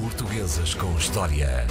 Portuguesas com História.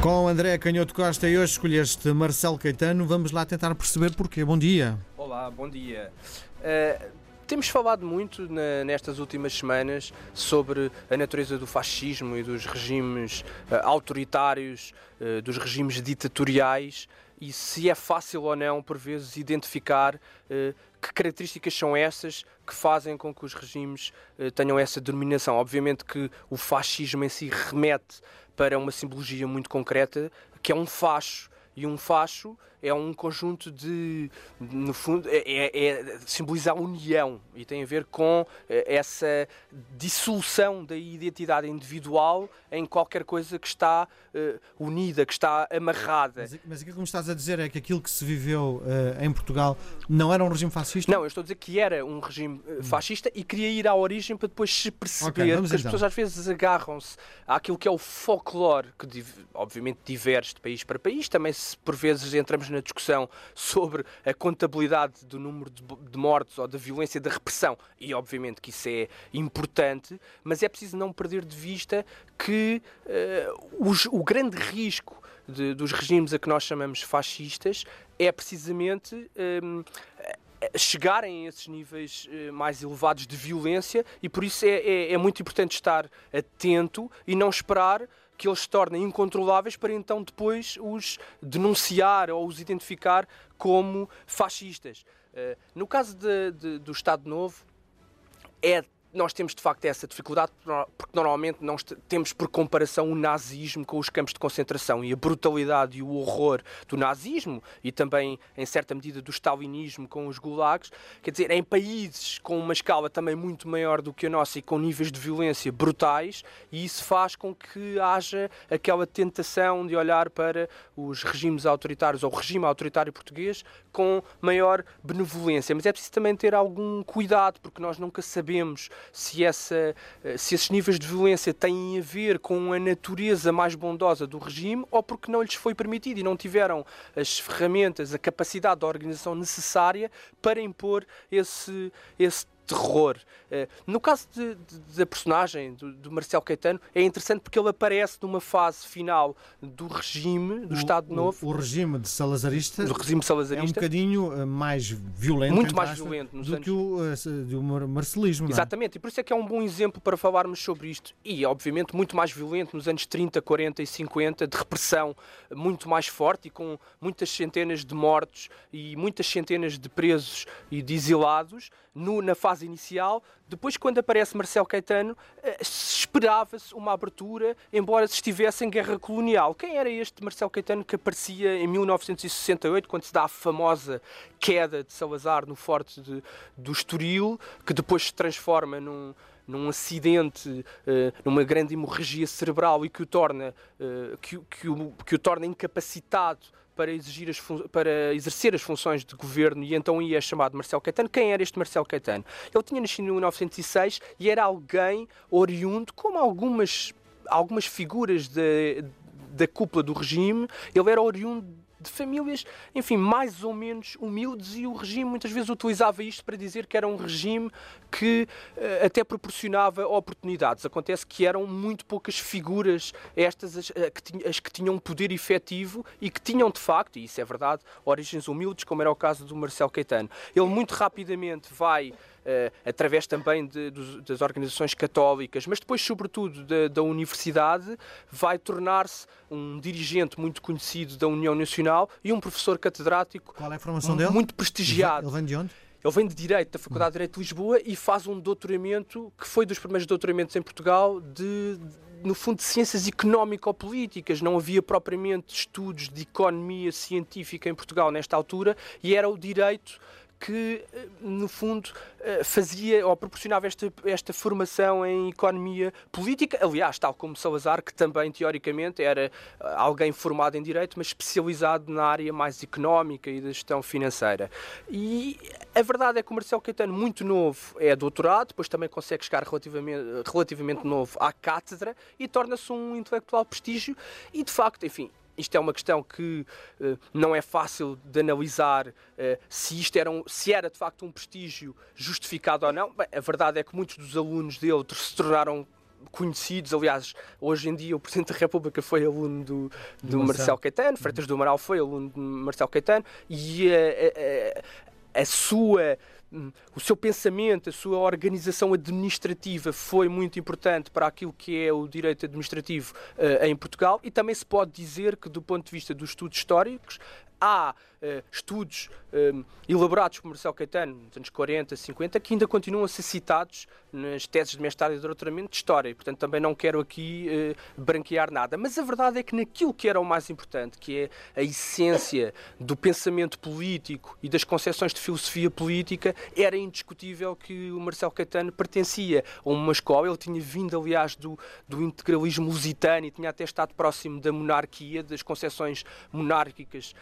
Com André Canhoto Costa e hoje escolheste Marcelo Caetano, vamos lá tentar perceber porquê. Bom dia. Olá, bom dia. Uh, temos falado muito na, nestas últimas semanas sobre a natureza do fascismo e dos regimes uh, autoritários, uh, dos regimes ditatoriais e se é fácil ou não, por vezes, identificar que características são essas que fazem com que os regimes tenham essa denominação. Obviamente que o fascismo em si remete para uma simbologia muito concreta, que é um facho. E um facho é um conjunto de, no fundo, é, é, é, simboliza a união e tem a ver com eh, essa dissolução da identidade individual em qualquer coisa que está uh, unida, que está amarrada. Mas, mas aquilo que me estás a dizer é que aquilo que se viveu uh, em Portugal não era um regime fascista? Não, eu estou a dizer que era um regime uh, fascista e queria ir à origem para depois se perceber okay, que então. as pessoas às vezes agarram-se àquilo que é o folclore, que obviamente diverge de país para país, também se por vezes entramos na discussão sobre a contabilidade do número de, de mortes ou da violência da repressão, e obviamente que isso é importante, mas é preciso não perder de vista que uh, os, o grande risco de, dos regimes a que nós chamamos fascistas é precisamente. Um, chegarem a esses níveis eh, mais elevados de violência e por isso é, é, é muito importante estar atento e não esperar que eles se tornem incontroláveis para então depois os denunciar ou os identificar como fascistas. Uh, no caso de, de, do Estado Novo, é nós temos de facto essa dificuldade porque normalmente nós temos por comparação o nazismo com os campos de concentração e a brutalidade e o horror do nazismo e também em certa medida do stalinismo com os gulags, quer dizer, em países com uma escala também muito maior do que a nossa e com níveis de violência brutais, e isso faz com que haja aquela tentação de olhar para os regimes autoritários ou o regime autoritário português com maior benevolência, mas é preciso também ter algum cuidado porque nós nunca sabemos se, essa, eh, se esses níveis de violência têm a ver com a natureza mais bondosa do regime ou porque não lhes foi permitido e não tiveram as ferramentas, a capacidade da organização necessária para impor esse, esse terror. Uh, no caso de, de, da personagem do, do Marcelo Caetano, é interessante porque ele aparece numa fase final do regime, do o, Estado Novo. O, o, regime de salazarista, do regime salazarista é um bocadinho uh, mais violento, muito mais violento do anos... que o uh, do marcelismo. É? Exatamente, é? e por isso é que é um bom exemplo para falarmos sobre isto. E, obviamente, muito mais violento nos anos 30, 40 e 50, de repressão muito mais forte e com muitas centenas de mortos e muitas centenas de presos e de exilados no, na fase fase inicial. Depois, quando aparece Marcelo Caetano, eh, esperava-se uma abertura, embora se estivesse em guerra colonial. Quem era este Marcelo Caetano que aparecia em 1968, quando se dá a famosa queda de Salazar no forte de, do Estoril, que depois se transforma num num acidente, uh, numa grande hemorragia cerebral e que o torna, uh, que, que, o, que o torna incapacitado para, exigir as para exercer as funções de governo e então ia chamado Marcelo Caetano. Quem era este Marcelo Caetano? Ele tinha nascido em 1906 e era alguém oriundo, como algumas, algumas figuras da cúpula do regime, ele era oriundo de famílias, enfim, mais ou menos humildes e o regime muitas vezes utilizava isto para dizer que era um regime que uh, até proporcionava oportunidades. Acontece que eram muito poucas figuras estas as, uh, que, as que tinham poder efetivo e que tinham de facto, e isso é verdade, origens humildes, como era o caso do Marcelo Caetano. Ele muito rapidamente vai através também de, de, das organizações católicas, mas depois, sobretudo, da, da universidade, vai tornar-se um dirigente muito conhecido da União Nacional e um professor catedrático Qual é a formação dele? muito prestigiado. Ele vem de onde? Ele vem de Direito, da Faculdade de Direito de Lisboa, e faz um doutoramento que foi dos primeiros doutoramentos em Portugal de, no fundo, de ciências económico-políticas. Não havia propriamente estudos de economia científica em Portugal nesta altura, e era o direito que, eh, no fundo, eh, fazia ou proporcionava esta, esta formação em economia política. Aliás, tal como Salazar, que também, teoricamente, era eh, alguém formado em direito, mas especializado na área mais económica e da gestão financeira. E a verdade é que o Marcelo Caetano, muito novo, é doutorado, depois também consegue chegar relativamente, relativamente novo à cátedra e torna-se um intelectual prestígio. E, de facto, enfim, isto é uma questão que uh, não é fácil de analisar uh, se isto era, um, se era de facto um prestígio justificado ou não. Bem, a verdade é que muitos dos alunos dele se tornaram conhecidos. Aliás, hoje em dia o Presidente da República foi aluno do, do Marcelo Caetano, Freitas do Amaral foi aluno do Marcelo Caetano e a, a, a, a sua o seu pensamento, a sua organização administrativa foi muito importante para aquilo que é o direito administrativo uh, em Portugal. E também se pode dizer que, do ponto de vista dos estudos históricos, há estudos um, elaborados por Marcelo Caetano nos anos 40, 50, que ainda continuam a ser citados nas teses de mestrado e doutoramento de História. E, portanto, também não quero aqui uh, branquear nada. Mas a verdade é que naquilo que era o mais importante, que é a essência do pensamento político e das concepções de filosofia política, era indiscutível que o Marcelo Caetano pertencia a uma escola. Ele tinha vindo, aliás, do, do integralismo lusitano e tinha até estado próximo da monarquia, das concepções monárquicas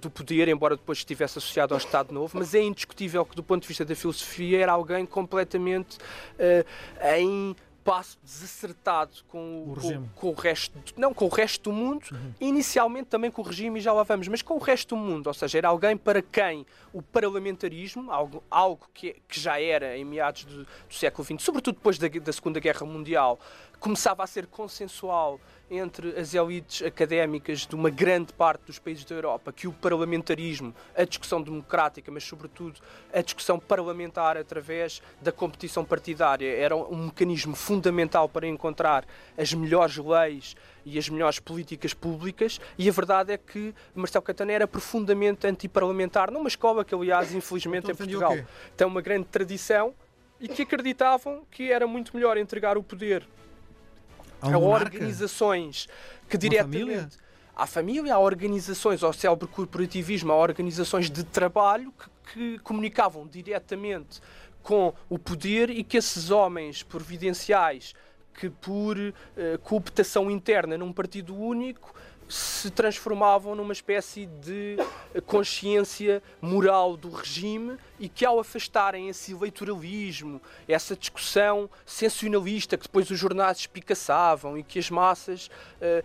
do poder, embora depois estivesse associado ao Estado Novo. Mas é indiscutível que, do ponto de vista da filosofia, era alguém completamente uh, em passo desacertado com o, com, com, o resto, não com o resto do mundo, uhum. inicialmente também com o regime, e já lá vamos, mas com o resto do mundo, ou seja, era alguém para quem o parlamentarismo, algo, algo que, que já era em meados do, do século XX, sobretudo depois da, da Segunda Guerra Mundial, começava a ser consensual entre as elites académicas de uma grande parte dos países da Europa que o parlamentarismo, a discussão democrática, mas sobretudo a discussão parlamentar através da competição partidária era um mecanismo fundamental para encontrar as melhores leis e as melhores políticas públicas, e a verdade é que Marcelo Caetano era profundamente antiparlamentar, numa escola que, aliás, infelizmente então, em Portugal tem uma grande tradição e que acreditavam que era muito melhor entregar o poder a organizações que diretamente. À família, há organizações, ao célebre corporativismo, há organizações de trabalho que, que comunicavam diretamente com o poder e que esses homens providenciais que por uh, cooptação interna num partido único se transformavam numa espécie de consciência moral do regime e que ao afastarem esse eleitoralismo, essa discussão sensacionalista que depois os jornais espicaçavam e que as massas, eh,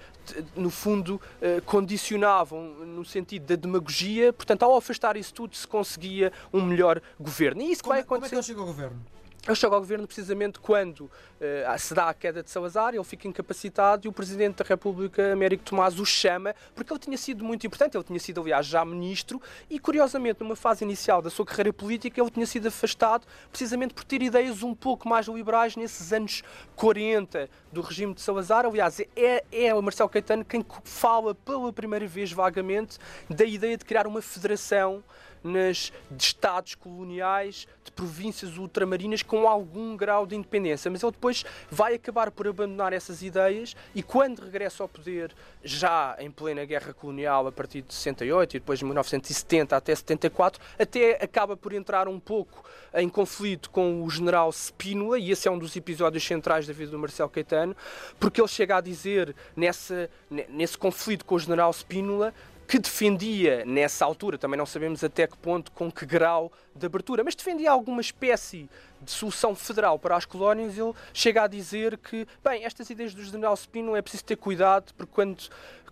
no fundo, eh, condicionavam no sentido da demagogia, portanto, ao afastar isso tudo se conseguia um melhor governo. E isso como, vai acontecer... como é que ele chega ao governo? Ele chega ao governo precisamente quando uh, se dá a queda de Salazar, ele fica incapacitado e o Presidente da República, Américo Tomás, o chama, porque ele tinha sido muito importante, ele tinha sido, aliás, já ministro e, curiosamente, numa fase inicial da sua carreira política, ele tinha sido afastado precisamente por ter ideias um pouco mais liberais nesses anos 40 do regime de Salazar. Aliás, é, é o Marcelo Caetano quem fala pela primeira vez vagamente da ideia de criar uma federação nas, de estados coloniais, de províncias ultramarinas com algum grau de independência. Mas ele depois vai acabar por abandonar essas ideias e quando regressa ao poder, já em plena guerra colonial, a partir de 68 e depois de 1970 até 74, até acaba por entrar um pouco em conflito com o general Spínola, e esse é um dos episódios centrais da vida do Marcelo Caetano, porque ele chega a dizer, nessa, nesse conflito com o general Spínola, que defendia nessa altura, também não sabemos até que ponto, com que grau de abertura, mas defendia alguma espécie de solução federal para as colónias, ele chega a dizer que, bem, estas ideias do general Spino é preciso ter cuidado, porque quando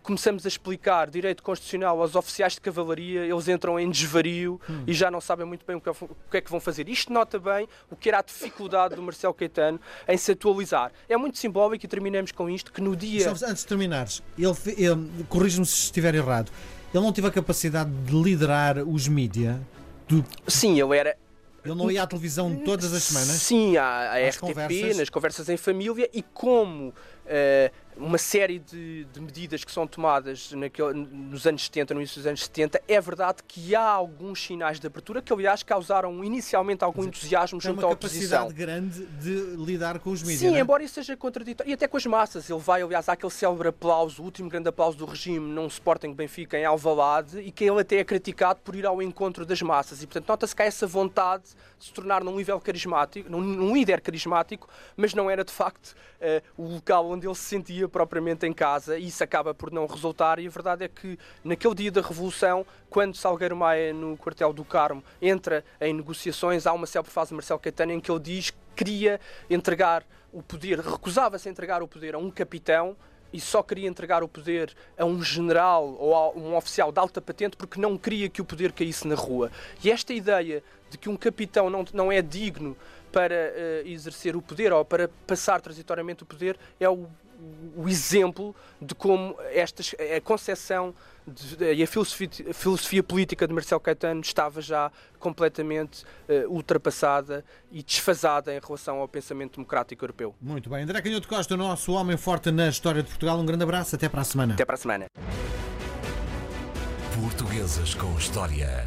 começamos a explicar direito constitucional aos oficiais de cavalaria, eles entram em desvario hum. e já não sabem muito bem o que, é, o que, é, que vão fazer. Isto nota bem o que era a dificuldade do Marcelo Caetano em se atualizar. É muito simbólico e terminamos com isto, que no dia... Antes de terminares, ele, ele corrige-me se estiver errado, ele não teve a capacidade de liderar os mídia? Do... Sim, ele era ele não ia à televisão todas as semanas? Sim, à, à RTP, conversas. nas conversas em família, e como uma série de, de, medidas que são tomadas naquele, nos anos 70, no início dos anos 70, é verdade que há alguns sinais de abertura que, aliás, causaram inicialmente algum entusiasmo junto à oposição. uma capacidade grande de lidar com os mídias. Sim, é? embora isso seja contraditório. E até com as massas. Ele vai, aliás, àquele célebre aplauso, o último grande aplauso do regime num Sporting Benfica em Alvalade, e que ele até é criticado por ir ao encontro das massas. E, portanto, nota-se que há essa vontade de se tornar num nível carismático, num, num líder carismático, mas não era, de facto, uh, o local onde ele se sentia propriamente em casa e isso acaba por não resultar. E a verdade é que naquele dia da Revolução, quando Salgueiro Maia, no quartel do Carmo, entra em negociações, há uma célebre frase de Marcelo Caetano em que ele diz que queria entregar o poder, recusava-se a entregar o poder a um capitão e só queria entregar o poder a um general ou a um oficial de alta patente porque não queria que o poder caísse na rua. E esta ideia de que um capitão não, não é digno para uh, exercer o poder ou para passar transitoriamente o poder é o, o exemplo de como estas, a concepção e a filosofia, a filosofia, política de Marcelo Caetano estava já completamente uh, ultrapassada e desfasada em relação ao pensamento democrático europeu. Muito bem. André Canhoto Costa, o nosso homem forte na história de Portugal. Um grande abraço. Até para a semana. Até para a semana. Portuguesas com História.